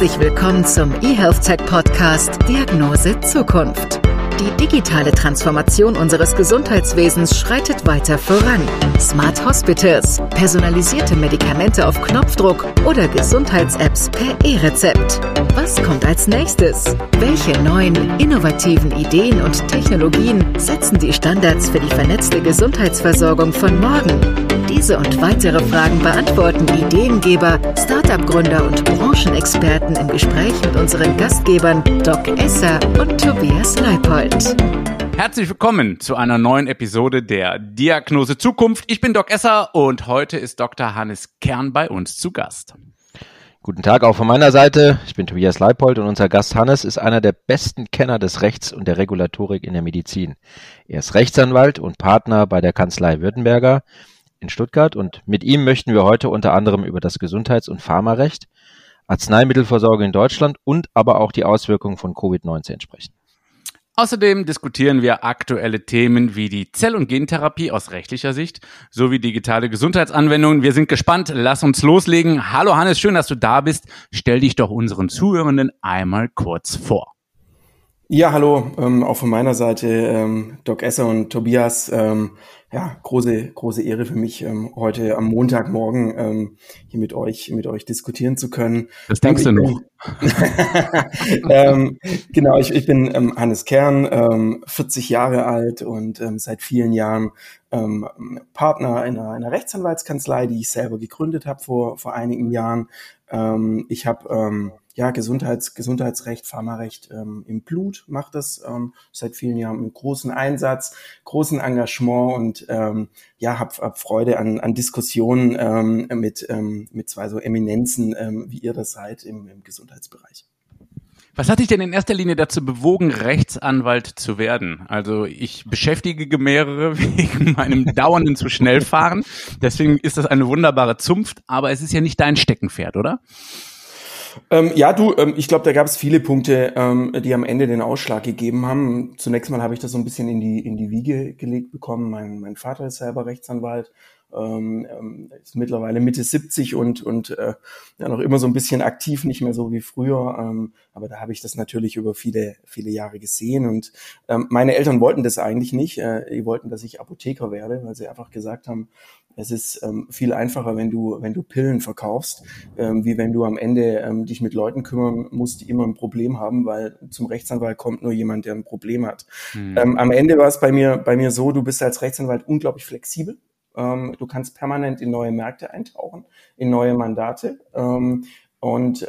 Herzlich willkommen zum eHealth Tech Podcast Diagnose Zukunft. Die digitale Transformation unseres Gesundheitswesens schreitet weiter voran. Smart Hospitals, personalisierte Medikamente auf Knopfdruck oder Gesundheits-Apps per E-Rezept. Was kommt als nächstes? Welche neuen, innovativen Ideen und Technologien setzen die Standards für die vernetzte Gesundheitsversorgung von morgen? Diese und weitere Fragen beantworten Ideengeber, Startup-Gründer und Branchenexperten im Gespräch mit unseren Gastgebern Doc Esser und Tobias Leipold. Herzlich willkommen zu einer neuen Episode der Diagnose Zukunft. Ich bin Doc Esser und heute ist Dr. Hannes Kern bei uns zu Gast. Guten Tag auch von meiner Seite. Ich bin Tobias Leipold und unser Gast Hannes ist einer der besten Kenner des Rechts und der Regulatorik in der Medizin. Er ist Rechtsanwalt und Partner bei der Kanzlei Württemberger in Stuttgart und mit ihm möchten wir heute unter anderem über das Gesundheits- und Pharmarecht, Arzneimittelversorgung in Deutschland und aber auch die Auswirkungen von Covid-19 sprechen. Außerdem diskutieren wir aktuelle Themen wie die Zell- und Gentherapie aus rechtlicher Sicht sowie digitale Gesundheitsanwendungen. Wir sind gespannt. Lass uns loslegen. Hallo Hannes, schön, dass du da bist. Stell dich doch unseren Zuhörenden einmal kurz vor. Ja, hallo, ähm, auch von meiner Seite, ähm, Doc Esser und Tobias. Ähm, ja, große, große Ehre für mich, ähm, heute am Montagmorgen ähm, hier mit euch, mit euch diskutieren zu können. Das denkst du noch? ähm, genau, ich, ich bin ähm, Hannes Kern, ähm, 40 Jahre alt und ähm, seit vielen Jahren ähm, Partner einer, einer Rechtsanwaltskanzlei, die ich selber gegründet habe vor, vor einigen Jahren. Ähm, ich habe ähm, ja, Gesundheits, Gesundheitsrecht, Pharmarecht ähm, im Blut, macht das ähm, seit vielen Jahren mit großen Einsatz, großen Engagement und ähm, ja, hab, hab Freude an, an Diskussionen ähm, mit, ähm, mit zwei so Eminenzen, ähm, wie ihr das seid im, im Gesundheitsbereich. Was hat dich denn in erster Linie dazu bewogen, Rechtsanwalt zu werden? Also ich beschäftige mehrere wegen meinem dauernden zu schnell fahren. Deswegen ist das eine wunderbare Zunft, aber es ist ja nicht dein Steckenpferd, oder? Ähm, ja, du, ähm, ich glaube, da gab es viele Punkte, ähm, die am Ende den Ausschlag gegeben haben. Zunächst mal habe ich das so ein bisschen in die, in die Wiege gelegt bekommen. Mein, mein Vater ist selber Rechtsanwalt, ähm, ähm ist mittlerweile Mitte 70 und, und äh, ja, noch immer so ein bisschen aktiv, nicht mehr so wie früher. Ähm, aber da habe ich das natürlich über viele, viele Jahre gesehen. Und meine Eltern wollten das eigentlich nicht. Äh, die wollten, dass ich Apotheker werde, weil sie einfach gesagt haben, es ist ähm, viel einfacher, wenn du, wenn du Pillen verkaufst, ähm, wie wenn du am Ende ähm, dich mit Leuten kümmern musst, die immer ein Problem haben, weil zum Rechtsanwalt kommt nur jemand, der ein Problem hat. Mhm. Am Ende war es bei mir, bei mir so, du bist als Rechtsanwalt unglaublich flexibel. Ähm, du kannst permanent in neue Märkte eintauchen, in neue Mandate. Ähm, und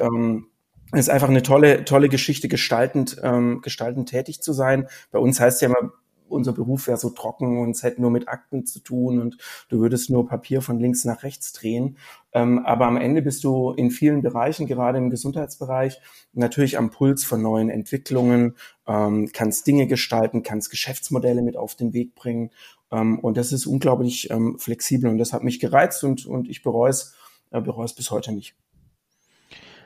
es ist einfach eine tolle, tolle Geschichte, gestaltend, gestaltend tätig zu sein. Bei uns heißt ja immer, unser Beruf wäre so trocken und es hätte nur mit Akten zu tun und du würdest nur Papier von links nach rechts drehen. Ähm, aber am Ende bist du in vielen Bereichen, gerade im Gesundheitsbereich, natürlich am Puls von neuen Entwicklungen, ähm, kannst Dinge gestalten, kannst Geschäftsmodelle mit auf den Weg bringen. Ähm, und das ist unglaublich ähm, flexibel und das hat mich gereizt und, und ich bereue es, äh, bereue es bis heute nicht.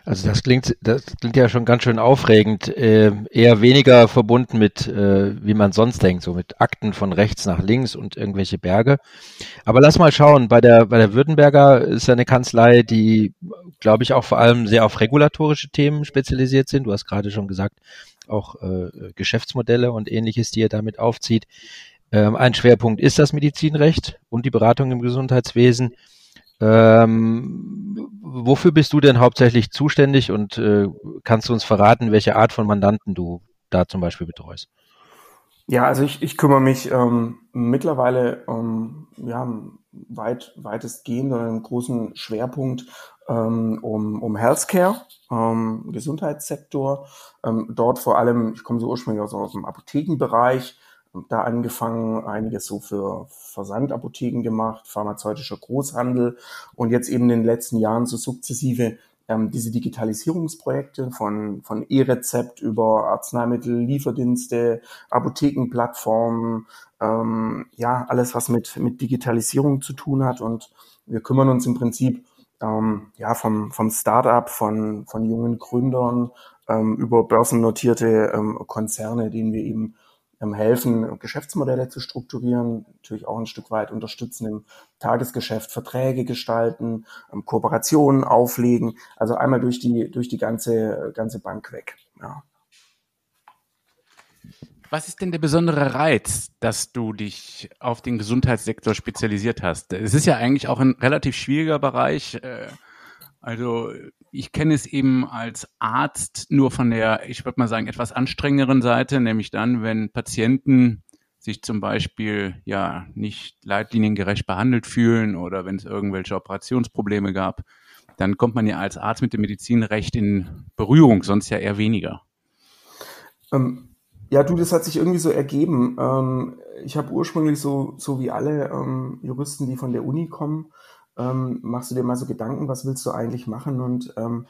Also das klingt, das klingt ja schon ganz schön aufregend, äh, eher weniger verbunden mit, äh, wie man sonst denkt, so mit Akten von rechts nach links und irgendwelche Berge. Aber lass mal schauen, bei der, bei der Württemberger ist ja eine Kanzlei, die, glaube ich, auch vor allem sehr auf regulatorische Themen spezialisiert sind. Du hast gerade schon gesagt, auch äh, Geschäftsmodelle und ähnliches, die ihr damit aufzieht. Ähm, ein Schwerpunkt ist das Medizinrecht und die Beratung im Gesundheitswesen. Ähm, wofür bist du denn hauptsächlich zuständig und äh, kannst du uns verraten, welche Art von Mandanten du da zum Beispiel betreust? Ja, also ich, ich kümmere mich ähm, mittlerweile ähm, ja, weit, weitestgehend oder einen großen Schwerpunkt ähm, um, um Healthcare, ähm, Gesundheitssektor. Ähm, dort vor allem, ich komme so ursprünglich aus, aus dem Apothekenbereich, da angefangen, einiges so für Versandapotheken gemacht, pharmazeutischer Großhandel und jetzt eben in den letzten Jahren so sukzessive ähm, diese Digitalisierungsprojekte von, von E-Rezept über Arzneimittel, Lieferdienste, Apothekenplattformen, ähm, ja, alles, was mit, mit Digitalisierung zu tun hat. Und wir kümmern uns im Prinzip ähm, ja, vom, vom Start-up, von, von jungen Gründern ähm, über börsennotierte ähm, Konzerne, denen wir eben helfen, Geschäftsmodelle zu strukturieren, natürlich auch ein Stück weit unterstützen im Tagesgeschäft, Verträge gestalten, ähm, Kooperationen auflegen, also einmal durch die, durch die ganze, ganze Bank weg. Ja. Was ist denn der besondere Reiz, dass du dich auf den Gesundheitssektor spezialisiert hast? Es ist ja eigentlich auch ein relativ schwieriger Bereich. Äh, also ich kenne es eben als Arzt nur von der, ich würde mal sagen, etwas anstrengenderen Seite, nämlich dann, wenn Patienten sich zum Beispiel ja nicht leitliniengerecht behandelt fühlen oder wenn es irgendwelche Operationsprobleme gab, dann kommt man ja als Arzt mit dem Medizinrecht in Berührung, sonst ja eher weniger. Ähm, ja, du, das hat sich irgendwie so ergeben. Ähm, ich habe ursprünglich so, so wie alle ähm, Juristen, die von der Uni kommen, ähm, machst du dir mal so Gedanken, was willst du eigentlich machen? Und ähm,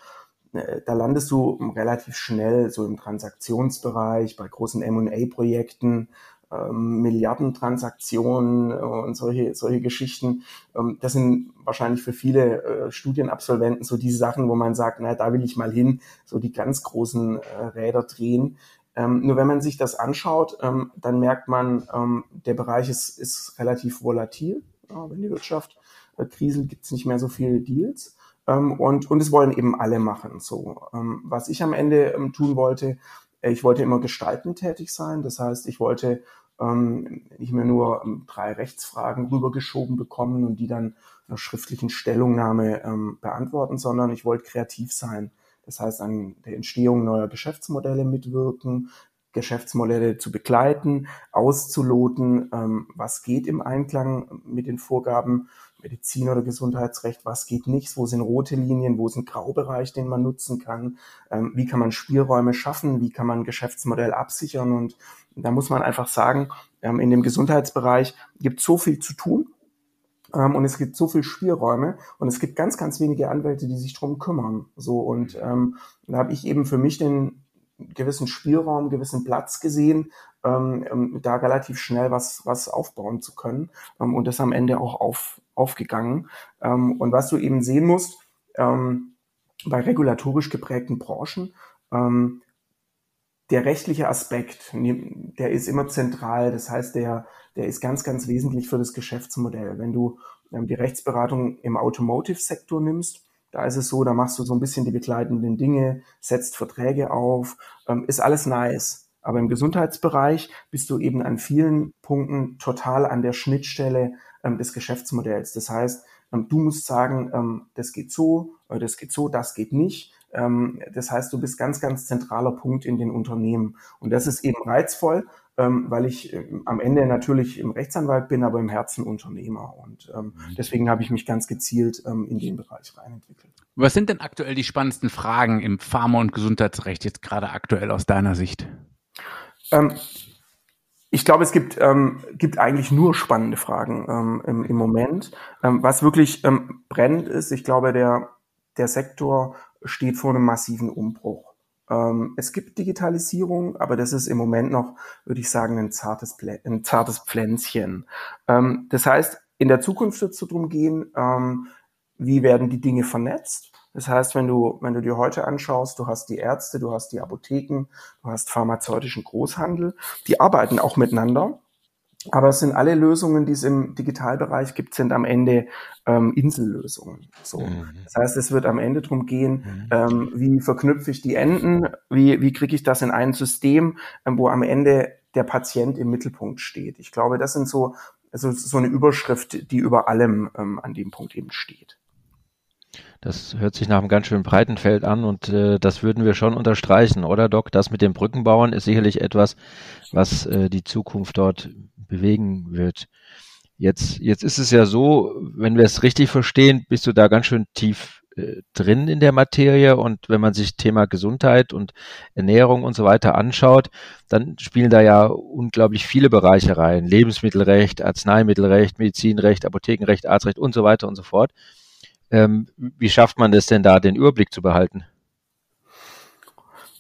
äh, da landest du relativ schnell so im Transaktionsbereich, bei großen M&A-Projekten, ähm, Milliardentransaktionen äh, und solche, solche Geschichten. Ähm, das sind wahrscheinlich für viele äh, Studienabsolventen so diese Sachen, wo man sagt, na, da will ich mal hin, so die ganz großen äh, Räder drehen. Ähm, nur wenn man sich das anschaut, ähm, dann merkt man, ähm, der Bereich ist, ist relativ volatil. Ja, wenn die Wirtschaft kriselt, gibt es nicht mehr so viele Deals. Ähm, und, und es wollen eben alle machen. So, ähm, was ich am Ende ähm, tun wollte, äh, ich wollte immer gestaltend tätig sein. Das heißt, ich wollte nicht mehr nur drei Rechtsfragen rübergeschoben bekommen und die dann einer schriftlichen Stellungnahme beantworten, sondern ich wollte kreativ sein. Das heißt, an der Entstehung neuer Geschäftsmodelle mitwirken, Geschäftsmodelle zu begleiten, auszuloten, ähm, was geht im Einklang mit den Vorgaben Medizin- oder Gesundheitsrecht, was geht nicht, wo sind rote Linien, wo ist ein Graubereich, den man nutzen kann, ähm, wie kann man Spielräume schaffen, wie kann man ein Geschäftsmodell absichern? Und da muss man einfach sagen, ähm, in dem Gesundheitsbereich gibt es so viel zu tun ähm, und es gibt so viel Spielräume und es gibt ganz, ganz wenige Anwälte, die sich drum kümmern. So und ähm, da habe ich eben für mich den gewissen Spielraum, gewissen Platz gesehen, ähm, da relativ schnell was, was aufbauen zu können ähm, und das am Ende auch auf, aufgegangen. Ähm, und was du eben sehen musst, ähm, bei regulatorisch geprägten Branchen, ähm, der rechtliche Aspekt, der ist immer zentral. Das heißt, der, der ist ganz, ganz wesentlich für das Geschäftsmodell. Wenn du ähm, die Rechtsberatung im Automotive-Sektor nimmst, da ist es so, da machst du so ein bisschen die begleitenden Dinge, setzt Verträge auf, ähm, ist alles nice. Aber im Gesundheitsbereich bist du eben an vielen Punkten total an der Schnittstelle ähm, des Geschäftsmodells. Das heißt, ähm, du musst sagen, ähm, das geht so, äh, das geht so, das geht nicht. Ähm, das heißt, du bist ganz, ganz zentraler Punkt in den Unternehmen. Und das ist eben reizvoll, ähm, weil ich ähm, am Ende natürlich im Rechtsanwalt bin, aber im Herzen Unternehmer. Und mhm. deswegen habe ich mich ganz gezielt in den Bereich reinentwickelt. Was sind denn aktuell die spannendsten Fragen im Pharma- und Gesundheitsrecht jetzt gerade aktuell aus deiner Sicht? Ich glaube, es gibt, ähm, gibt eigentlich nur spannende Fragen ähm, im, im Moment. Ähm, was wirklich ähm, brennend ist, ich glaube, der, der Sektor steht vor einem massiven Umbruch. Ähm, es gibt Digitalisierung, aber das ist im Moment noch, würde ich sagen, ein zartes, Plä ein zartes Pflänzchen. Ähm, das heißt, in der Zukunft wird es darum gehen, ähm, wie werden die Dinge vernetzt. Das heißt, wenn du, wenn du dir heute anschaust, du hast die Ärzte, du hast die Apotheken, du hast pharmazeutischen Großhandel, die arbeiten auch miteinander. Aber es sind alle Lösungen, die es im Digitalbereich gibt, sind am Ende ähm, Insellösungen. So. Mhm. Das heißt, es wird am Ende darum gehen, mhm. ähm, wie verknüpfe ich die Enden, wie, wie kriege ich das in ein System, ähm, wo am Ende der Patient im Mittelpunkt steht. Ich glaube, das sind so, also so eine Überschrift, die über allem ähm, an dem Punkt eben steht. Das hört sich nach einem ganz schön breiten Feld an und äh, das würden wir schon unterstreichen, oder Doc? Das mit dem Brückenbauern ist sicherlich etwas, was äh, die Zukunft dort bewegen wird. Jetzt, jetzt ist es ja so, wenn wir es richtig verstehen, bist du da ganz schön tief äh, drin in der Materie und wenn man sich Thema Gesundheit und Ernährung und so weiter anschaut, dann spielen da ja unglaublich viele Bereiche rein. Lebensmittelrecht, Arzneimittelrecht, Medizinrecht, Apothekenrecht, Arztrecht und so weiter und so fort. Ähm, wie schafft man es denn da, den Überblick zu behalten?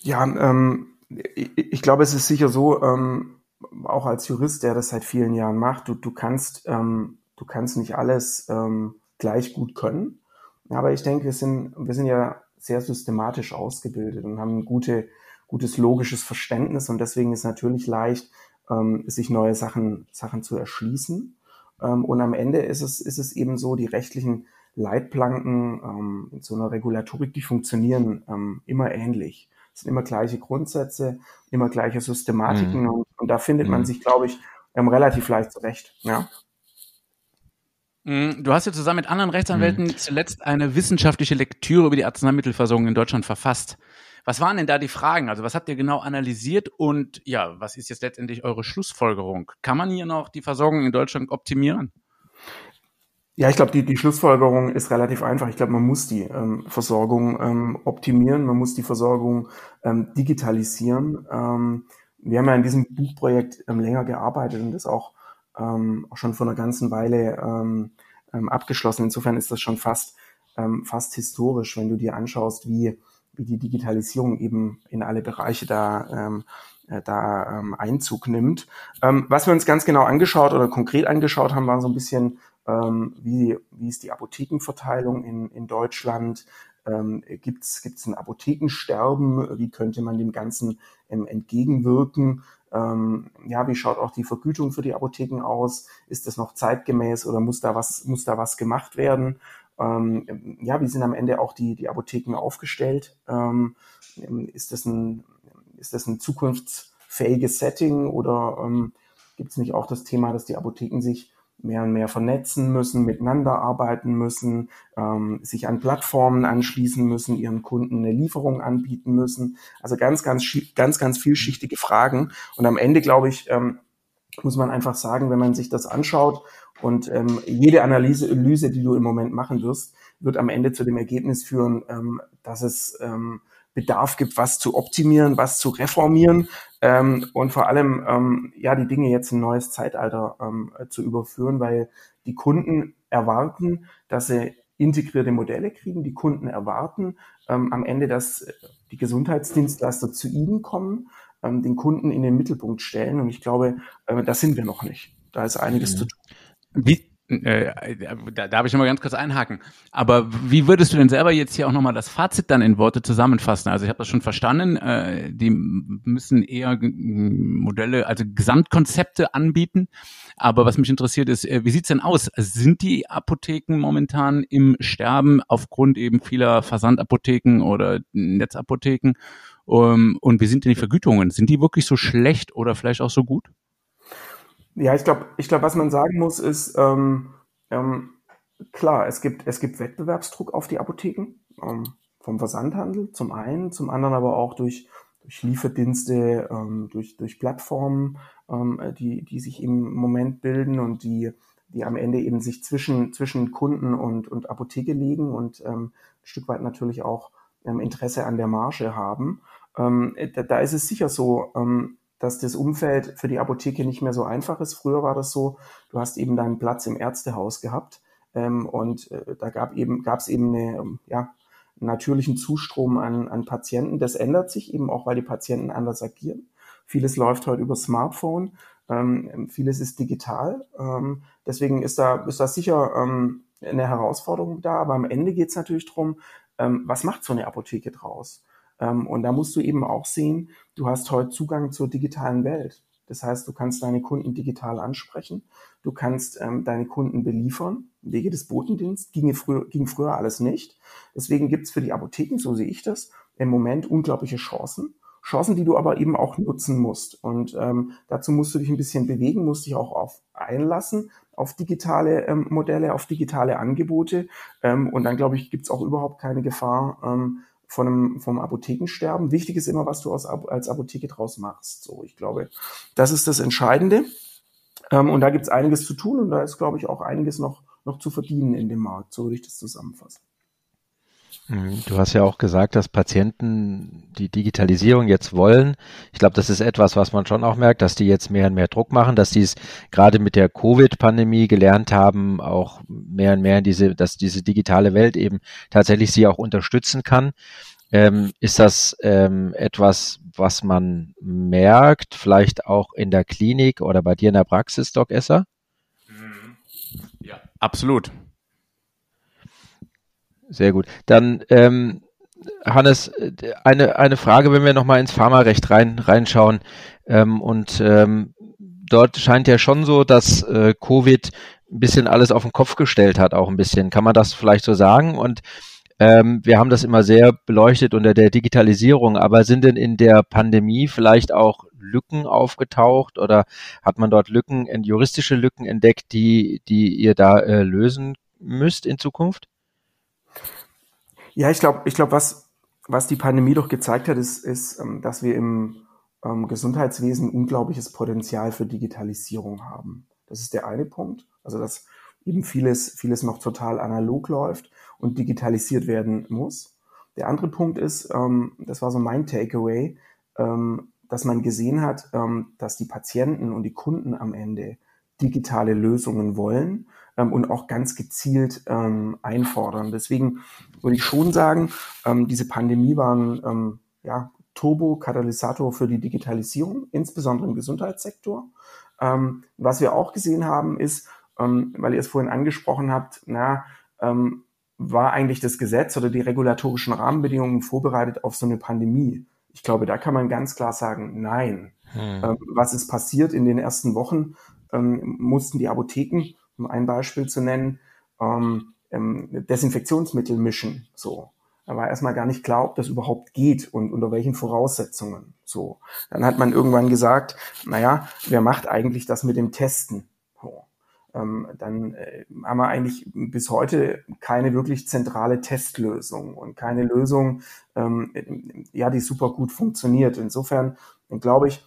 Ja, ähm, ich, ich, glaube, es ist sicher so, ähm, auch als Jurist, der das seit vielen Jahren macht, du, du kannst, ähm, du kannst nicht alles ähm, gleich gut können. Aber ich denke, wir sind, wir sind ja sehr systematisch ausgebildet und haben ein gute, gutes logisches Verständnis und deswegen ist natürlich leicht, ähm, sich neue Sachen, Sachen zu erschließen. Und am Ende ist es, ist es eben so, die rechtlichen Leitplanken ähm, in so einer Regulatorik, die funktionieren ähm, immer ähnlich. Es sind immer gleiche Grundsätze, immer gleiche Systematiken mhm. und, und, da findet mhm. man sich, glaube ich, ähm, relativ leicht zurecht. Ja. Mhm, du hast ja zusammen mit anderen Rechtsanwälten mhm. zuletzt eine wissenschaftliche Lektüre über die Arzneimittelversorgung in Deutschland verfasst. Was waren denn da die Fragen? Also was habt ihr genau analysiert und ja, was ist jetzt letztendlich eure Schlussfolgerung? Kann man hier noch die Versorgung in Deutschland optimieren? Ja, ich glaube, die, die Schlussfolgerung ist relativ einfach. Ich glaube, man muss die ähm, Versorgung ähm, optimieren, man muss die Versorgung ähm, digitalisieren. Ähm, wir haben ja in diesem Buchprojekt ähm, länger gearbeitet und das auch, ähm, auch schon vor einer ganzen Weile ähm, ähm, abgeschlossen. Insofern ist das schon fast, ähm, fast historisch, wenn du dir anschaust, wie, wie die Digitalisierung eben in alle Bereiche da, ähm, äh, da ähm, Einzug nimmt. Ähm, was wir uns ganz genau angeschaut oder konkret angeschaut haben, war so ein bisschen, ähm, wie, wie ist die Apothekenverteilung in, in Deutschland, ähm, Gibt es ein Apothekensterben? Wie könnte man dem Ganzen ähm, entgegenwirken? Ähm, ja, wie schaut auch die Vergütung für die Apotheken aus? Ist das noch zeitgemäß oder muss da was, muss da was gemacht werden? Ähm, ja, wie sind am Ende auch die, die Apotheken aufgestellt? Ähm, ist, das ein, ist das ein zukunftsfähiges Setting oder ähm, gibt es nicht auch das Thema, dass die Apotheken sich mehr und mehr vernetzen müssen, miteinander arbeiten müssen, ähm, sich an Plattformen anschließen müssen, ihren Kunden eine Lieferung anbieten müssen. Also ganz, ganz, ganz, ganz vielschichtige Fragen. Und am Ende, glaube ich, ähm, muss man einfach sagen, wenn man sich das anschaut und ähm, jede Analyse, Analyse, die du im Moment machen wirst, wird am Ende zu dem Ergebnis führen, ähm, dass es ähm, Bedarf gibt, was zu optimieren, was zu reformieren ähm, und vor allem ähm, ja die Dinge jetzt in ein neues Zeitalter ähm, zu überführen, weil die Kunden erwarten, dass sie integrierte Modelle kriegen. Die Kunden erwarten ähm, am Ende, dass die Gesundheitsdienstleister zu ihnen kommen, ähm, den Kunden in den Mittelpunkt stellen. Und ich glaube, äh, das sind wir noch nicht. Da ist einiges mhm. zu tun. Wie, äh, da darf ich noch mal ganz kurz einhaken. Aber wie würdest du denn selber jetzt hier auch nochmal das Fazit dann in Worte zusammenfassen? Also ich habe das schon verstanden, äh, die müssen eher Modelle, also Gesamtkonzepte anbieten. Aber was mich interessiert ist, äh, wie sieht's denn aus? Sind die Apotheken momentan im Sterben aufgrund eben vieler Versandapotheken oder Netzapotheken? Um, ähm, und wie sind denn die Vergütungen? Sind die wirklich so schlecht oder vielleicht auch so gut? Ja, ich glaube, ich glaub, was man sagen muss, ist, ähm, ähm, klar, es gibt, es gibt Wettbewerbsdruck auf die Apotheken, ähm, vom Versandhandel zum einen, zum anderen aber auch durch, durch Lieferdienste, ähm, durch, durch Plattformen, ähm, die, die sich im Moment bilden und die, die am Ende eben sich zwischen, zwischen Kunden und, und Apotheke legen und ähm, ein Stück weit natürlich auch ähm, Interesse an der Marge haben. Ähm, da, da ist es sicher so, ähm, dass das Umfeld für die Apotheke nicht mehr so einfach ist. Früher war das so, du hast eben deinen Platz im Ärztehaus gehabt ähm, und äh, da gab eben gab es eben eine, ähm, ja, einen natürlichen Zustrom an, an Patienten. Das ändert sich eben auch, weil die Patienten anders agieren. Vieles läuft heute über Smartphone, ähm, vieles ist digital. Ähm, deswegen ist da, ist da sicher ähm, eine Herausforderung da, aber am Ende geht es natürlich darum, ähm, was macht so eine Apotheke draus? Ähm, und da musst du eben auch sehen, du hast heute Zugang zur digitalen Welt. Das heißt, du kannst deine Kunden digital ansprechen, du kannst ähm, deine Kunden beliefern. Wege des Botendienstes ginge früher, ging früher alles nicht. Deswegen gibt es für die Apotheken, so sehe ich das, im Moment unglaubliche Chancen. Chancen, die du aber eben auch nutzen musst. Und ähm, dazu musst du dich ein bisschen bewegen, musst dich auch auf einlassen, auf digitale ähm, Modelle, auf digitale Angebote. Ähm, und dann, glaube ich, gibt es auch überhaupt keine Gefahr, ähm, von einem, vom Apothekensterben. Wichtig ist immer, was du aus, als Apotheke draus machst. So, ich glaube, das ist das Entscheidende. Ähm, und da gibt es einiges zu tun und da ist, glaube ich, auch einiges noch, noch zu verdienen in dem Markt. So würde ich das zusammenfassen. Mhm. Du hast ja auch gesagt, dass Patienten die Digitalisierung jetzt wollen. Ich glaube, das ist etwas, was man schon auch merkt, dass die jetzt mehr und mehr Druck machen, dass die es gerade mit der Covid-Pandemie gelernt haben, auch mehr und mehr in diese, dass diese digitale Welt eben tatsächlich sie auch unterstützen kann. Ähm, ist das ähm, etwas, was man merkt, vielleicht auch in der Klinik oder bei dir in der Praxis, Doc Esser? Mhm. Ja, absolut. Sehr gut. Dann, ähm, Hannes, eine, eine Frage, wenn wir nochmal ins Pharmarecht rein, reinschauen ähm, und ähm, dort scheint ja schon so, dass äh, Covid ein bisschen alles auf den Kopf gestellt hat, auch ein bisschen. Kann man das vielleicht so sagen? Und ähm, wir haben das immer sehr beleuchtet unter der Digitalisierung, aber sind denn in der Pandemie vielleicht auch Lücken aufgetaucht oder hat man dort Lücken, juristische Lücken entdeckt, die, die ihr da äh, lösen müsst in Zukunft? Ja, ich glaube, ich glaube, was, was die Pandemie doch gezeigt hat, ist, ist ähm, dass wir im ähm, Gesundheitswesen unglaubliches Potenzial für Digitalisierung haben. Das ist der eine Punkt. Also, dass eben vieles, vieles noch total analog läuft und digitalisiert werden muss. Der andere Punkt ist, ähm, das war so mein Takeaway, ähm, dass man gesehen hat, ähm, dass die Patienten und die Kunden am Ende digitale Lösungen wollen und auch ganz gezielt ähm, einfordern. Deswegen würde ich schon sagen, ähm, diese Pandemie war ein ähm, ja, Turbo-Katalysator für die Digitalisierung, insbesondere im Gesundheitssektor. Ähm, was wir auch gesehen haben, ist, ähm, weil ihr es vorhin angesprochen habt, na, ähm, war eigentlich das Gesetz oder die regulatorischen Rahmenbedingungen vorbereitet auf so eine Pandemie? Ich glaube, da kann man ganz klar sagen, nein. Hm. Ähm, was ist passiert in den ersten Wochen? Ähm, mussten die Apotheken, um ein Beispiel zu nennen, ähm, ähm, Desinfektionsmittel mischen. So. Da war erstmal gar nicht klar, ob das überhaupt geht und unter welchen Voraussetzungen. So. Dann hat man irgendwann gesagt, naja, wer macht eigentlich das mit dem Testen? So. Ähm, dann äh, haben wir eigentlich bis heute keine wirklich zentrale Testlösung und keine Lösung, ähm, ja, die super gut funktioniert. Insofern glaube ich,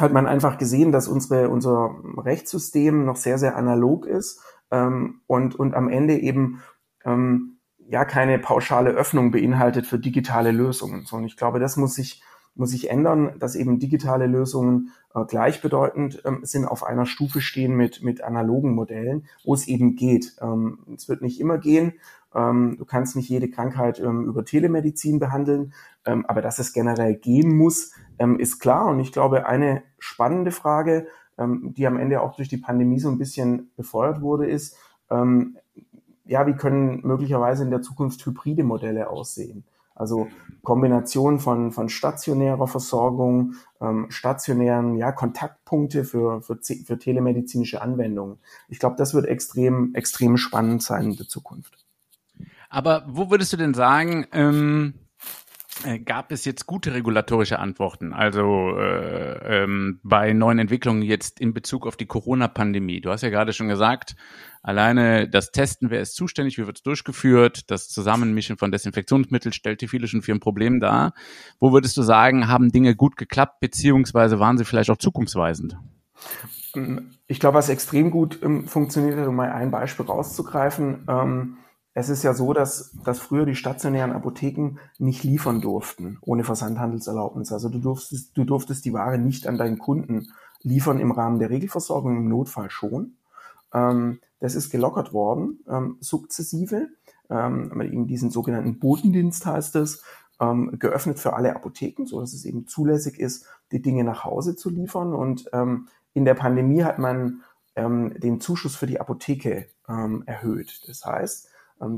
hat man einfach gesehen, dass unsere, unser Rechtssystem noch sehr, sehr analog ist ähm, und, und am Ende eben ähm, ja keine pauschale Öffnung beinhaltet für digitale Lösungen. So, und ich glaube, das muss sich muss sich ändern, dass eben digitale Lösungen äh, gleichbedeutend ähm, sind, auf einer Stufe stehen mit, mit analogen Modellen, wo es eben geht. Ähm, es wird nicht immer gehen. Ähm, du kannst nicht jede Krankheit ähm, über Telemedizin behandeln, ähm, aber dass es generell gehen muss, ähm, ist klar. Und ich glaube, eine spannende Frage, die am Ende auch durch die Pandemie so ein bisschen befeuert wurde, ist, ja, wie können möglicherweise in der Zukunft hybride Modelle aussehen? Also Kombination von, von stationärer Versorgung, ähm, stationären ja, Kontaktpunkte für, für, für telemedizinische Anwendungen. Ich glaube, das wird extrem, extrem spannend sein in der Zukunft. Aber wo würdest du denn sagen, ähm, äh, gab es jetzt gute regulatorische Antworten? Also äh, ähm, bei neuen Entwicklungen jetzt in Bezug auf die Corona-Pandemie. Du hast ja gerade schon gesagt, alleine das Testen, wer ist zuständig, wie wird es durchgeführt, das Zusammenmischen von Desinfektionsmitteln stellte viele schon für ein Problem dar. Wo würdest du sagen, haben Dinge gut geklappt, beziehungsweise waren sie vielleicht auch zukunftsweisend? Ich glaube, was extrem gut ähm, funktioniert um mal ein Beispiel rauszugreifen, ähm, es ist ja so, dass, dass früher die stationären Apotheken nicht liefern durften ohne Versandhandelserlaubnis. Also du durftest, du durftest die Ware nicht an deinen Kunden liefern im Rahmen der Regelversorgung, im Notfall schon. Ähm, das ist gelockert worden, ähm, sukzessive. Ähm, eben diesen sogenannten Botendienst heißt es, ähm, geöffnet für alle Apotheken, so dass es eben zulässig ist, die Dinge nach Hause zu liefern. Und ähm, in der Pandemie hat man ähm, den Zuschuss für die Apotheke ähm, erhöht. Das heißt,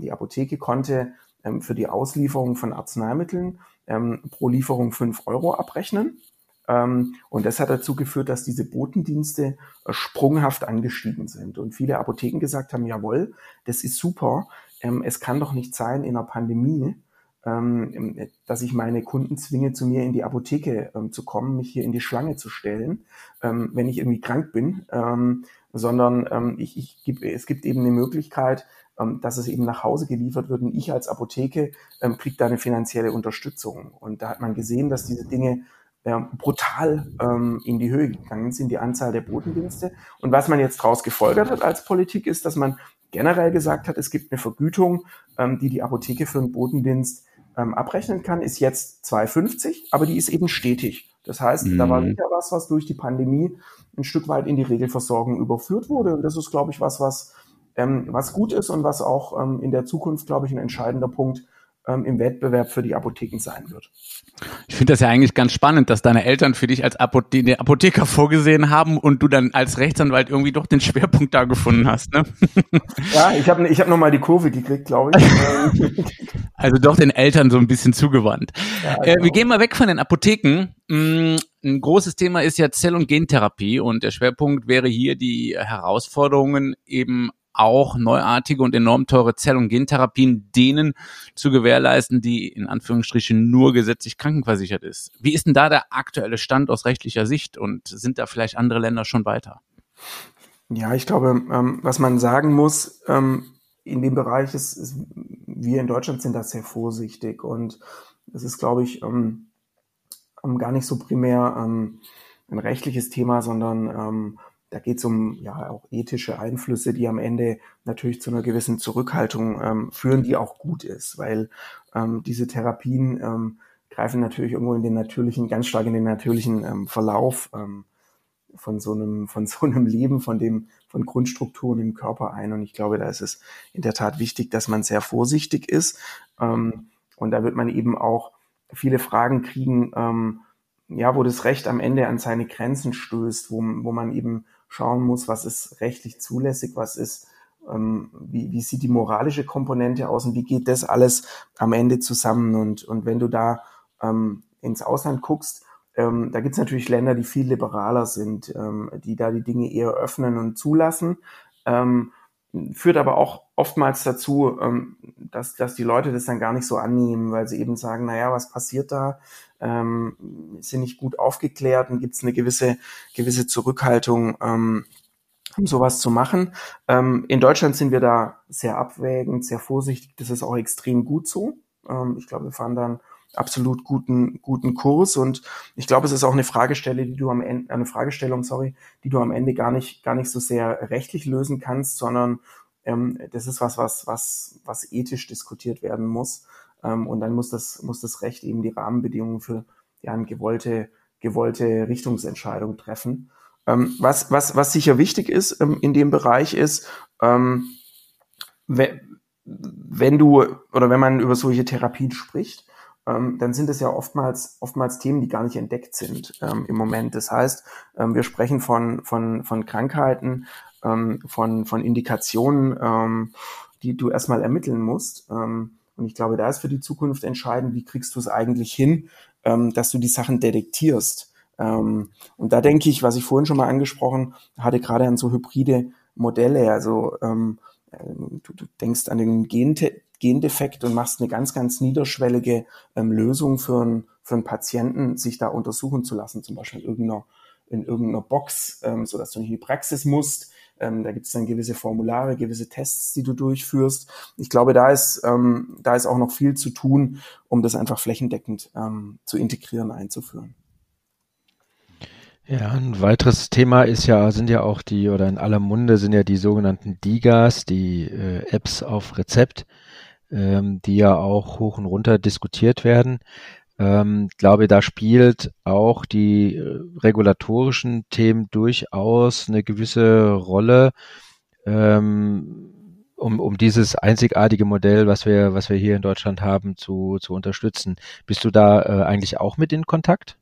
die Apotheke konnte ähm, für die Auslieferung von Arzneimitteln ähm, pro Lieferung fünf Euro abrechnen. und das hat dazu geführt, dass diese Botendienste äh, sprunghaft angestiegen sind. Und viele Apotheken gesagt haben, jawohl, das ist super. es kann doch nicht sein in einer Pandemie, dass ich meine Kunden zwinge, zu mir in die Apotheke zu kommen, mich hier in die Schlange zu stellen, wenn ich irgendwie krank bin, sondern ich, ich gib, es gibt eben eine Möglichkeit, ähm, dass es eben nach Hause geliefert wird und ich als Apotheke ähm, kriege da eine finanzielle Unterstützung. Und da hat man gesehen, dass diese Dinge ähm, brutal ähm, in die Höhe gegangen sind, die Anzahl der Botendienste. Und was man jetzt daraus gefolgert hat als Politik, ist, dass man generell gesagt hat, es gibt eine Vergütung, ähm, die die Apotheke für einen Botendienst ähm, abrechnen kann, ist jetzt 2,50, aber die ist eben stetig. Das heißt, mhm. da war mhm. wieder was, was durch die Pandemie ein Stück weit in die Regelversorgung überführt wurde. Und das ist, glaube ich, was, was ähm, was gut ist und was auch ähm, in der Zukunft, glaube ich, ein entscheidender Punkt ähm, im Wettbewerb für die Apotheken sein wird. Ich finde das ja eigentlich ganz spannend, dass deine Eltern für dich als Apothe Apotheker vorgesehen haben und du dann als Rechtsanwalt irgendwie doch den Schwerpunkt da gefunden hast. Ne? Ja, ich habe ich hab nochmal die Kurve gekriegt, glaube ich. also doch den Eltern so ein bisschen zugewandt. Ja, genau. äh, wir gehen mal weg von den Apotheken. Hm, Ein großes Thema ist ja Zell- und Gentherapie und der Schwerpunkt wäre hier die Herausforderungen eben auch neuartige und enorm teure Zell- und Gentherapien denen zu gewährleisten, die in Anführungsstrichen nur gesetzlich krankenversichert ist. Wie ist denn da der aktuelle Stand aus rechtlicher Sicht und sind da vielleicht andere Länder schon weiter? Ja, ich glaube, ähm, was man sagen muss, ähm, in dem Bereich ist, ist, wir in Deutschland sind da sehr vorsichtig und es ist, glaube ich, ähm, ähm gar nicht so primär ähm, ein rechtliches Thema, sondern ähm, da geht es um ja auch ethische Einflüsse, die am Ende natürlich zu einer gewissen Zurückhaltung ähm, führen, die auch gut ist, weil ähm, diese Therapien ähm, greifen natürlich irgendwo in den natürlichen, ganz stark in den natürlichen ähm, Verlauf ähm, von so einem, von so einem Leben, von dem, von Grundstrukturen im Körper ein. Und ich glaube, da ist es in der Tat wichtig, dass man sehr vorsichtig ist. Ähm, und da wird man eben auch viele Fragen kriegen, ähm, ja, wo das Recht am Ende an seine Grenzen stößt, wo, wo man eben schauen muss, was ist rechtlich zulässig, was ist, ähm, wie, wie sieht die moralische Komponente aus und wie geht das alles am Ende zusammen. Und, und wenn du da ähm, ins Ausland guckst, ähm, da gibt es natürlich Länder, die viel liberaler sind, ähm, die da die Dinge eher öffnen und zulassen. Ähm, führt aber auch oftmals dazu, ähm, dass, dass die Leute das dann gar nicht so annehmen, weil sie eben sagen, naja, was passiert da? Ähm, sind nicht gut aufgeklärt und gibt es eine gewisse, gewisse Zurückhaltung, ähm, um sowas zu machen. Ähm, in Deutschland sind wir da sehr abwägend, sehr vorsichtig. Das ist auch extrem gut so. Ähm, ich glaube, wir fahren dann absolut guten, guten Kurs. Und ich glaube, es ist auch eine Fragestelle, die du am Ende, eine Fragestellung, sorry, die du am Ende gar nicht, gar nicht so sehr rechtlich lösen kannst, sondern ähm, das ist was, was, was, was ethisch diskutiert werden muss. Ähm, und dann muss das, muss das Recht eben die Rahmenbedingungen für ja, eine gewollte, gewollte Richtungsentscheidung treffen. Ähm, was, was, was sicher wichtig ist ähm, in dem Bereich ist, ähm, wenn du oder wenn man über solche Therapien spricht, ähm, dann sind es ja oftmals, oftmals Themen, die gar nicht entdeckt sind ähm, im Moment. Das heißt, ähm, wir sprechen von, von, von Krankheiten, ähm, von, von Indikationen, ähm, die du erstmal ermitteln musst. Ähm, und ich glaube, da ist für die Zukunft entscheidend, wie kriegst du es eigentlich hin, ähm, dass du die Sachen detektierst. Ähm, und da denke ich, was ich vorhin schon mal angesprochen hatte, gerade an so hybride Modelle, also ähm, äh, du, du denkst an den Gente Gendefekt und machst eine ganz, ganz niederschwellige ähm, Lösung für, ein, für einen Patienten, sich da untersuchen zu lassen, zum Beispiel in irgendeiner, in irgendeiner Box, ähm, so dass du nicht in die Praxis musst. Ähm, da gibt es dann gewisse Formulare, gewisse Tests, die du durchführst. Ich glaube, da ist, ähm, da ist auch noch viel zu tun, um das einfach flächendeckend ähm, zu integrieren, einzuführen. Ja, ein weiteres Thema ist ja, sind ja auch die, oder in aller Munde sind ja die sogenannten DIGAs, die äh, Apps auf Rezept ähm, die ja auch hoch und runter diskutiert werden. Ähm, glaube, da spielt auch die äh, regulatorischen Themen durchaus eine gewisse Rolle, ähm, um, um dieses einzigartige Modell, was wir, was wir hier in Deutschland haben, zu, zu unterstützen. Bist du da äh, eigentlich auch mit in Kontakt?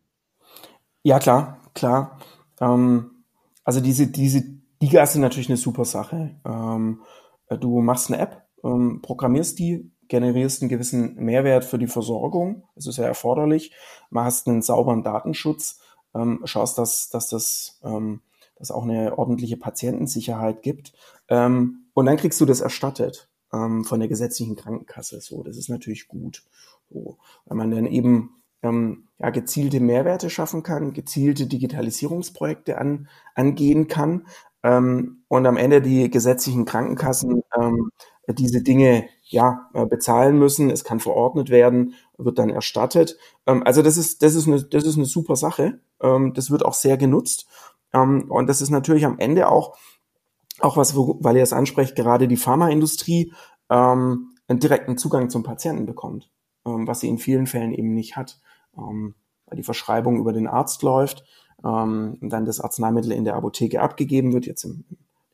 Ja, klar, klar. Ähm, also diese, diese DIGAs sind natürlich eine super Sache. Ähm, du machst eine App, ähm, programmierst die, generierst einen gewissen Mehrwert für die Versorgung. Das ist ja erforderlich. Machst einen sauberen Datenschutz, ähm, schaust, dass, dass das ähm, dass auch eine ordentliche Patientensicherheit gibt. Ähm, und dann kriegst du das erstattet ähm, von der gesetzlichen Krankenkasse. So, das ist natürlich gut. So, weil man dann eben ähm, ja, gezielte Mehrwerte schaffen kann, gezielte Digitalisierungsprojekte an, angehen kann ähm, und am Ende die gesetzlichen Krankenkassen ähm, diese Dinge ja äh, bezahlen müssen. Es kann verordnet werden, wird dann erstattet. Ähm, also das ist das ist eine das ist eine super Sache. Ähm, das wird auch sehr genutzt ähm, und das ist natürlich am Ende auch auch was, weil ihr es ansprecht, gerade die Pharmaindustrie einen direkten Zugang zum Patienten bekommt, was sie in vielen Fällen eben nicht hat, weil die Verschreibung über den Arzt läuft und dann das Arzneimittel in der Apotheke abgegeben wird, jetzt im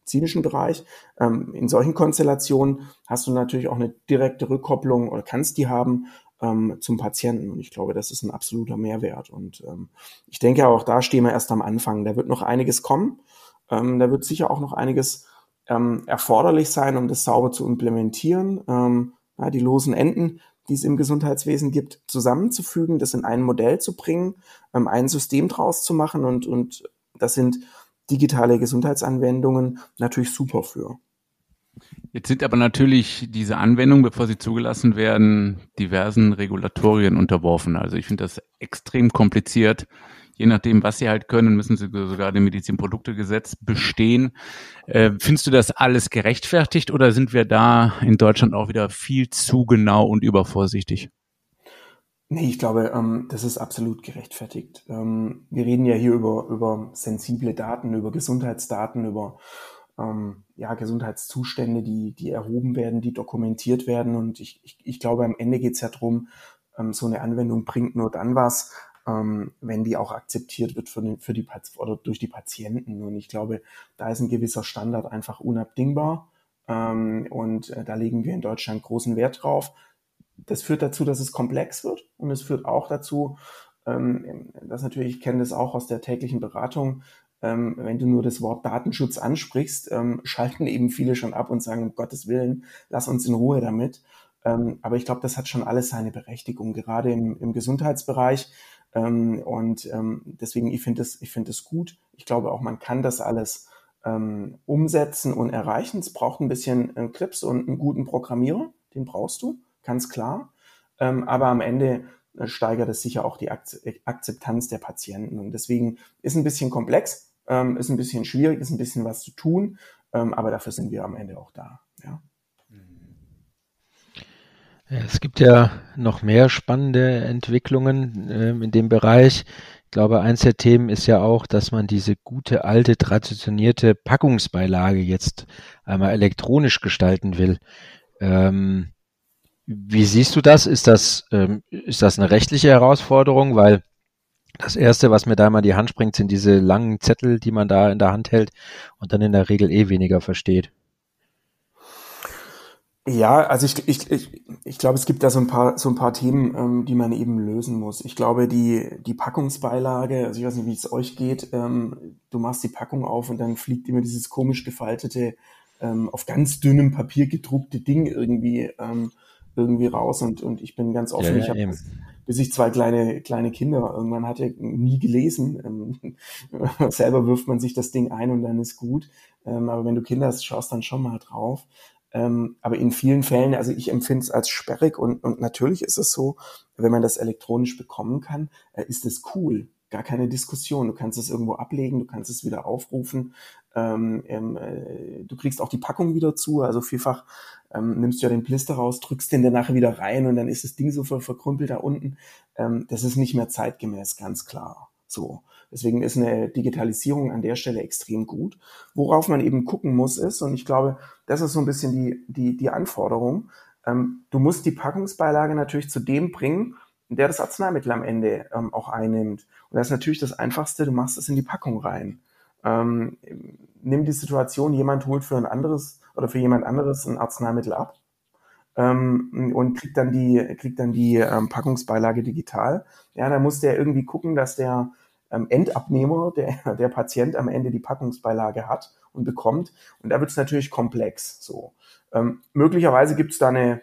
medizinischen Bereich. Ähm, in solchen Konstellationen hast du natürlich auch eine direkte Rückkopplung oder kannst die haben ähm, zum Patienten. Und ich glaube, das ist ein absoluter Mehrwert. Und ähm, ich denke auch da stehen wir erst am Anfang. Da wird noch einiges kommen. Ähm, da wird sicher auch noch einiges ähm, erforderlich sein, um das sauber zu implementieren. Ähm, ja, die losen Enden, die es im Gesundheitswesen gibt, zusammenzufügen, das in ein Modell zu bringen, ein System draus zu machen und, und das sind digitale Gesundheitsanwendungen natürlich super für. Jetzt sind aber natürlich diese Anwendungen, bevor sie zugelassen werden, diversen Regulatorien unterworfen. Also ich finde das extrem kompliziert. Je nachdem, was sie halt können, müssen sie sogar dem Medizinproduktegesetz bestehen. Äh, findest du das alles gerechtfertigt oder sind wir da in Deutschland auch wieder viel zu genau und übervorsichtig? Nee, ich glaube, ähm, das ist absolut gerechtfertigt. Ähm, wir reden ja hier über, über sensible Daten, über Gesundheitsdaten, über ähm, ja, Gesundheitszustände, die, die erhoben werden, die dokumentiert werden. Und ich, ich, ich glaube, am Ende geht es ja darum, ähm, so eine Anwendung bringt nur dann was, ähm, wenn die auch akzeptiert wird für, den, für die oder durch die Patienten. Und ich glaube, da ist ein gewisser Standard einfach unabdingbar. Ähm, und äh, da legen wir in Deutschland großen Wert drauf. Das führt dazu, dass es komplex wird und es führt auch dazu, ähm, dass natürlich, ich kenne das auch aus der täglichen Beratung, ähm, wenn du nur das Wort Datenschutz ansprichst, ähm, schalten eben viele schon ab und sagen, um Gottes Willen, lass uns in Ruhe damit. Ähm, aber ich glaube, das hat schon alles seine Berechtigung, gerade im, im Gesundheitsbereich. Und deswegen, ich finde es, ich finde es gut. Ich glaube auch, man kann das alles umsetzen und erreichen. Es braucht ein bisschen äh, Clips und einen guten Programmierer, den brauchst du, ganz klar. Ähm, aber am Ende äh, steigert es sicher auch die Akzeptanz der Patienten. Und deswegen ist ein bisschen komplex, ähm, ist ein bisschen schwierig, ist ein bisschen was zu tun, ähm, aber dafür sind wir am Ende auch da. Ja. Es gibt ja noch mehr spannende Entwicklungen äh, in dem Bereich. Ich glaube, eins der Themen ist ja auch, dass man diese gute, alte, traditionierte Packungsbeilage jetzt einmal elektronisch gestalten will. Ähm, wie siehst du das? Ist das, ähm, ist das eine rechtliche Herausforderung? Weil das erste, was mir da mal die Hand springt, sind diese langen Zettel, die man da in der Hand hält und dann in der Regel eh weniger versteht. Ja, also ich, ich, ich, ich glaube, es gibt da so ein paar, so ein paar Themen, ähm, die man eben lösen muss. Ich glaube, die, die Packungsbeilage, also ich weiß nicht, wie es euch geht, ähm, du machst die Packung auf und dann fliegt immer dieses komisch gefaltete, ähm, auf ganz dünnem Papier gedruckte Ding irgendwie, ähm, irgendwie raus und, und ich bin ganz offen, ja, ich habe bis ich zwei kleine, kleine Kinder irgendwann hatte, nie gelesen. Ähm, selber wirft man sich das Ding ein und dann ist gut. Ähm, aber wenn du Kinder hast, schaust dann schon mal drauf. Ähm, aber in vielen Fällen, also ich empfinde es als sperrig und, und natürlich ist es so, wenn man das elektronisch bekommen kann, äh, ist es cool. Gar keine Diskussion. Du kannst es irgendwo ablegen, du kannst es wieder aufrufen. Ähm, ähm, äh, du kriegst auch die Packung wieder zu. Also vielfach ähm, nimmst du ja den Blister raus, drückst den dann nachher wieder rein und dann ist das Ding so verkrümpelt da unten. Ähm, das ist nicht mehr zeitgemäß, ganz klar. So. Deswegen ist eine Digitalisierung an der Stelle extrem gut. Worauf man eben gucken muss, ist, und ich glaube, das ist so ein bisschen die, die, die Anforderung, ähm, du musst die Packungsbeilage natürlich zu dem bringen, der das Arzneimittel am Ende ähm, auch einnimmt. Und das ist natürlich das Einfachste, du machst es in die Packung rein. Ähm, nimm die Situation, jemand holt für ein anderes oder für jemand anderes ein Arzneimittel ab ähm, und kriegt dann die, kriegt dann die ähm, Packungsbeilage digital. Ja, da muss der irgendwie gucken, dass der ähm, Endabnehmer, der, der Patient am Ende die Packungsbeilage hat und bekommt. Und da wird es natürlich komplex. So. Ähm, möglicherweise gibt es da eine,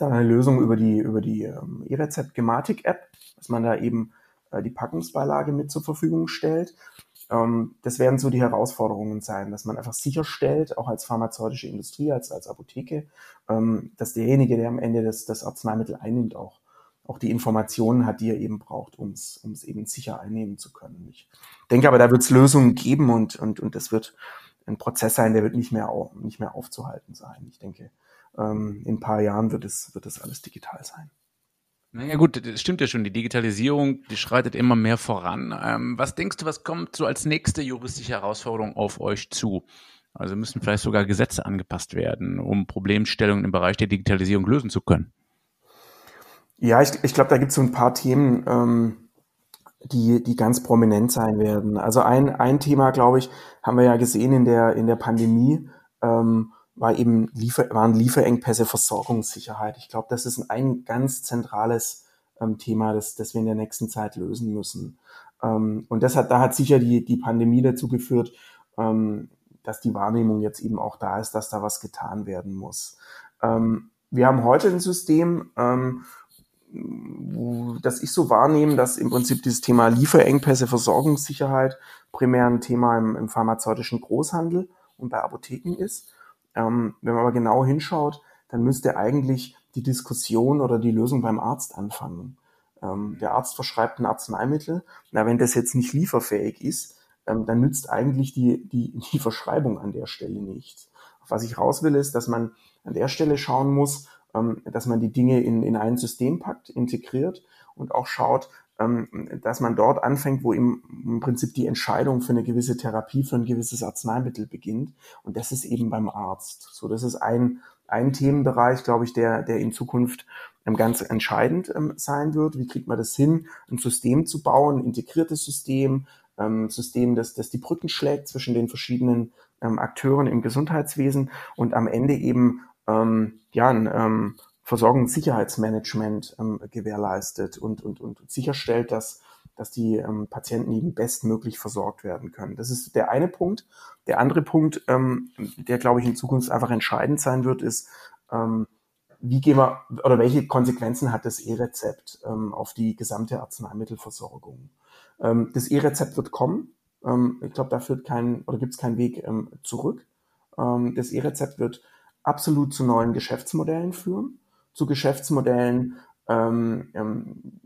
eine Lösung über die, über die ähm, E-Rezept-Gematik-App, dass man da eben äh, die Packungsbeilage mit zur Verfügung stellt. Ähm, das werden so die Herausforderungen sein, dass man einfach sicherstellt, auch als pharmazeutische Industrie, als, als Apotheke, ähm, dass derjenige, der am Ende das, das Arzneimittel einnimmt, auch auch die Informationen hat, die er eben braucht, um es eben sicher einnehmen zu können. Ich denke aber, da wird es Lösungen geben und, und, und das wird ein Prozess sein, der wird nicht mehr, nicht mehr aufzuhalten sein. Ich denke, ähm, in ein paar Jahren wird es, wird es alles digital sein. Naja gut, das stimmt ja schon. Die Digitalisierung, die schreitet immer mehr voran. Ähm, was denkst du, was kommt so als nächste juristische Herausforderung auf euch zu? Also müssen vielleicht sogar Gesetze angepasst werden, um Problemstellungen im Bereich der Digitalisierung lösen zu können. Ja, ich, ich glaube, da gibt es so ein paar Themen, ähm, die, die ganz prominent sein werden. Also ein, ein Thema, glaube ich, haben wir ja gesehen in der, in der Pandemie, ähm, war eben Liefer, waren Lieferengpässe, Versorgungssicherheit. Ich glaube, das ist ein ganz zentrales ähm, Thema, das, das wir in der nächsten Zeit lösen müssen. Ähm, und das hat, da hat sicher die, die Pandemie dazu geführt, ähm, dass die Wahrnehmung jetzt eben auch da ist, dass da was getan werden muss. Ähm, wir haben heute ein System, ähm, das ich so wahrnehme, dass im Prinzip dieses Thema Lieferengpässe, Versorgungssicherheit primär ein Thema im, im pharmazeutischen Großhandel und bei Apotheken ist. Ähm, wenn man aber genau hinschaut, dann müsste eigentlich die Diskussion oder die Lösung beim Arzt anfangen. Ähm, der Arzt verschreibt ein Arzneimittel. Na, wenn das jetzt nicht lieferfähig ist, ähm, dann nützt eigentlich die, die, die Verschreibung an der Stelle nichts. Was ich raus will, ist, dass man an der Stelle schauen muss, ähm, dass man die Dinge in, in ein System packt, integriert und auch schaut, ähm, dass man dort anfängt, wo im, Prinzip die Entscheidung für eine gewisse Therapie, für ein gewisses Arzneimittel beginnt. Und das ist eben beim Arzt. So, das ist ein, ein Themenbereich, glaube ich, der, der in Zukunft ähm, ganz entscheidend ähm, sein wird. Wie kriegt man das hin, ein System zu bauen, ein integriertes System, ähm, System, das, das die Brücken schlägt zwischen den verschiedenen Akteuren im Gesundheitswesen und am Ende eben ähm, ja, ein ähm, Versorgungssicherheitsmanagement ähm, gewährleistet und, und, und sicherstellt, dass, dass die ähm, Patienten eben bestmöglich versorgt werden können. Das ist der eine Punkt. Der andere Punkt, ähm, der, glaube ich, in Zukunft einfach entscheidend sein wird, ist, ähm, wie gehen wir oder welche Konsequenzen hat das E-Rezept ähm, auf die gesamte Arzneimittelversorgung? Ähm, das E-Rezept wird kommen. Ähm, ich glaube, da führt kein oder gibt es keinen Weg ähm, zurück. Ähm, das E-Rezept wird absolut zu neuen Geschäftsmodellen führen, zu Geschäftsmodellen, ähm, ähm,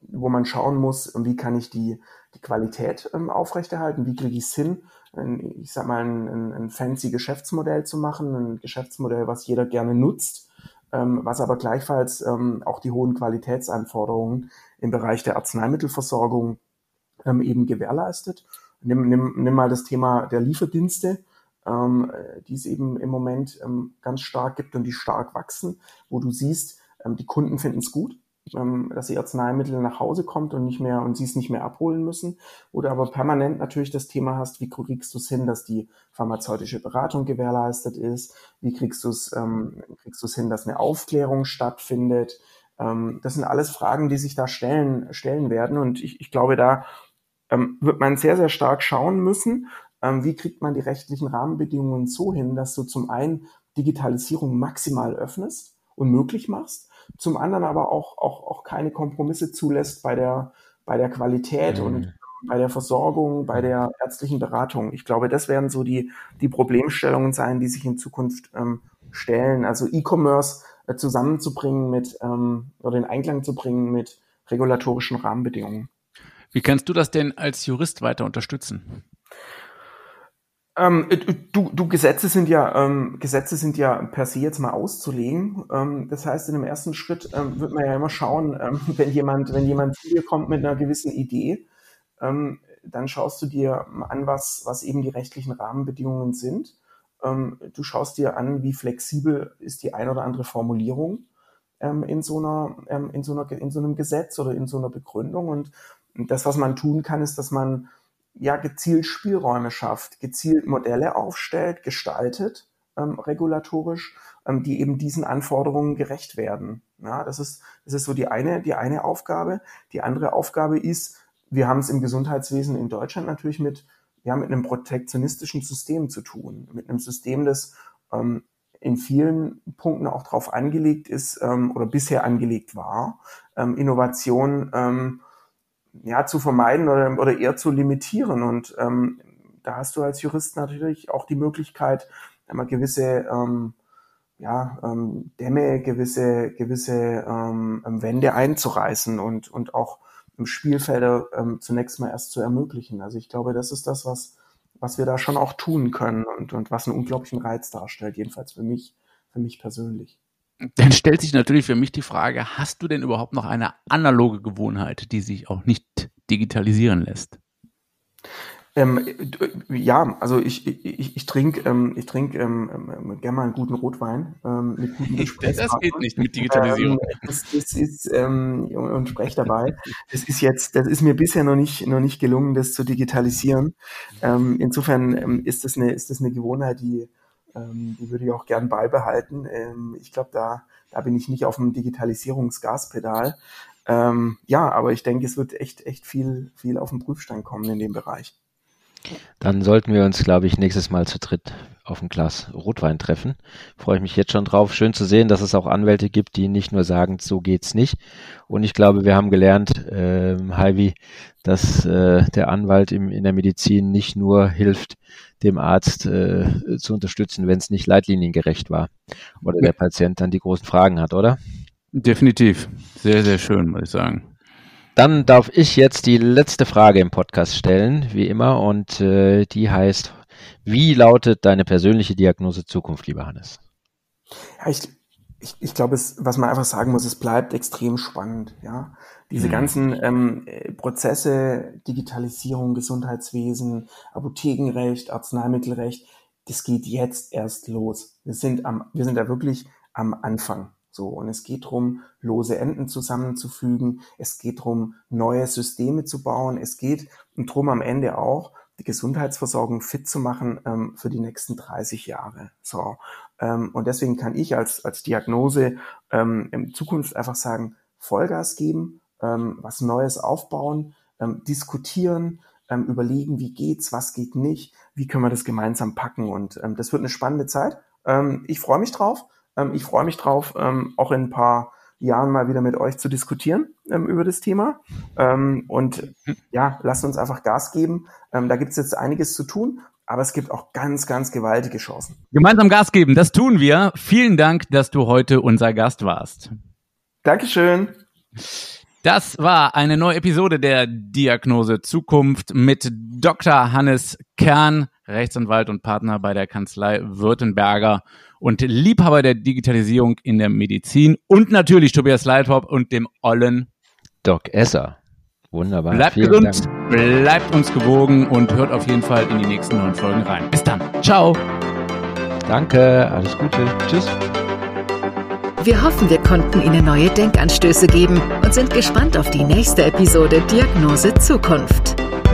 wo man schauen muss, wie kann ich die, die Qualität ähm, aufrechterhalten, wie kriege ich es hin, ein, ich sag mal, ein, ein, ein fancy Geschäftsmodell zu machen, ein Geschäftsmodell, was jeder gerne nutzt, ähm, was aber gleichfalls ähm, auch die hohen Qualitätsanforderungen im Bereich der Arzneimittelversorgung ähm, eben gewährleistet. Nimm, nimm, nimm mal das Thema der Lieferdienste ähm, die es eben im Moment ähm, ganz stark gibt und die stark wachsen, wo du siehst, ähm, die Kunden finden es gut, ähm, dass ihr Arzneimittel nach Hause kommt und nicht mehr und sie es nicht mehr abholen müssen. Oder aber permanent natürlich das Thema hast, wie kriegst du es hin, dass die pharmazeutische Beratung gewährleistet ist, wie kriegst du es ähm, kriegst du es hin, dass eine Aufklärung stattfindet. Ähm, das sind alles Fragen, die sich da stellen, stellen werden. Und ich, ich glaube, da ähm, wird man sehr, sehr stark schauen müssen, ähm, wie kriegt man die rechtlichen Rahmenbedingungen so hin, dass du zum einen Digitalisierung maximal öffnest und möglich machst, zum anderen aber auch, auch, auch keine Kompromisse zulässt bei der, bei der Qualität mhm. und bei der Versorgung, bei der ärztlichen Beratung. Ich glaube, das werden so die, die Problemstellungen sein, die sich in Zukunft ähm, stellen. Also E-Commerce äh, zusammenzubringen mit ähm, oder in Einklang zu bringen mit regulatorischen Rahmenbedingungen. Wie kannst du das denn als Jurist weiter unterstützen? Ähm, äh, du, du Gesetze sind ja ähm, Gesetze sind ja per se jetzt mal auszulegen. Ähm, das heißt, in dem ersten Schritt ähm, wird man ja immer schauen, ähm, wenn jemand wenn jemand zu dir kommt mit einer gewissen Idee, ähm, dann schaust du dir an, was was eben die rechtlichen Rahmenbedingungen sind. Du schaust dir an, wie flexibel ist die ein oder andere Formulierung in so einer in so einer in so einem Gesetz oder in so einer Begründung und das, was man tun kann, ist, dass man ja gezielt Spielräume schafft, gezielt Modelle aufstellt, gestaltet, ähm, regulatorisch, ähm, die eben diesen Anforderungen gerecht werden. Ja, das ist, das ist so die eine, die eine Aufgabe. Die andere Aufgabe ist, wir haben es im Gesundheitswesen in Deutschland natürlich mit, ja, mit einem protektionistischen System zu tun, mit einem System, das ähm, in vielen Punkten auch darauf angelegt ist ähm, oder bisher angelegt war, ähm, Innovation ähm, ja, zu vermeiden oder, oder eher zu limitieren. Und ähm, da hast du als Jurist natürlich auch die Möglichkeit, einmal gewisse ähm, ja, ähm, Dämme, gewisse, gewisse ähm, Wände einzureißen und, und auch im Spielfelder ähm, zunächst mal erst zu ermöglichen. Also ich glaube, das ist das, was, was wir da schon auch tun können und, und was einen unglaublichen Reiz darstellt, jedenfalls für mich, für mich persönlich. Dann stellt sich natürlich für mich die Frage, hast du denn überhaupt noch eine analoge Gewohnheit, die sich auch nicht digitalisieren lässt? Ähm, ja, also ich, ich, ich trinke ähm, ich trink, ähm, ähm, gerne mal einen guten Rotwein ähm, mit guten Das geht nicht mit Digitalisierung. Ähm, das, das ist, ähm, und spreche dabei. Das ist jetzt, das ist mir bisher noch nicht, noch nicht gelungen, das zu digitalisieren. Insofern ist, das eine, ist das eine Gewohnheit, die, die würde ich auch gern beibehalten. Ich glaube, da, da bin ich nicht auf dem Digitalisierungsgaspedal. Ähm, ja, aber ich denke, es wird echt, echt viel, viel auf den Prüfstein kommen in dem Bereich. Dann sollten wir uns, glaube ich, nächstes Mal zu dritt auf ein Glas Rotwein treffen. Freue ich mich jetzt schon drauf. Schön zu sehen, dass es auch Anwälte gibt, die nicht nur sagen, so geht's nicht. Und ich glaube, wir haben gelernt, äh, Heidi, dass äh, der Anwalt im, in der Medizin nicht nur hilft, dem Arzt äh, zu unterstützen, wenn es nicht leitliniengerecht war oder der Patient dann die großen Fragen hat, oder? Definitiv. Sehr, sehr schön, muss ich sagen. Dann darf ich jetzt die letzte Frage im Podcast stellen, wie immer, und äh, die heißt, wie lautet deine persönliche Diagnose Zukunft, lieber Hannes? Ja, ich, ich, ich glaube, es, was man einfach sagen muss, es bleibt extrem spannend. Ja, diese mhm. ganzen ähm, Prozesse, Digitalisierung, Gesundheitswesen, Apothekenrecht, Arzneimittelrecht, das geht jetzt erst los. Wir sind am, wir sind da wirklich am Anfang. So, und es geht darum, lose Enden zusammenzufügen. Es geht darum, neue Systeme zu bauen. Es geht darum, am Ende auch die Gesundheitsversorgung fit zu machen ähm, für die nächsten 30 Jahre. So, ähm, und deswegen kann ich als, als Diagnose ähm, in Zukunft einfach sagen, Vollgas geben, ähm, was Neues aufbauen, ähm, diskutieren, ähm, überlegen, wie geht's, was geht nicht, wie können wir das gemeinsam packen. Und das wird eine spannende Zeit. Ich freue mich drauf. Ähm, ich freue mich drauf, ähm, auch in ein paar Jahren mal wieder mit euch zu diskutieren ähm, über das Thema. Ähm, und ja, lasst uns einfach Gas geben. Ähm, da gibt es jetzt einiges zu tun, aber es gibt auch ganz, ganz gewaltige Chancen. Gemeinsam Gas geben, das tun wir. Vielen Dank, dass du heute unser Gast warst. Dankeschön. Das war eine neue Episode der Diagnose Zukunft mit Dr. Hannes Kern, Rechtsanwalt und Partner bei der Kanzlei Württemberger und Liebhaber der Digitalisierung in der Medizin und natürlich Tobias Leithop und dem Ollen Doc Esser. Wunderbar. Bleibt Vielen gesund, Dank. bleibt uns gewogen und hört auf jeden Fall in die nächsten neun Folgen rein. Bis dann. Ciao. Danke, alles Gute. Tschüss. Wir hoffen, wir konnten Ihnen neue Denkanstöße geben und sind gespannt auf die nächste Episode Diagnose Zukunft.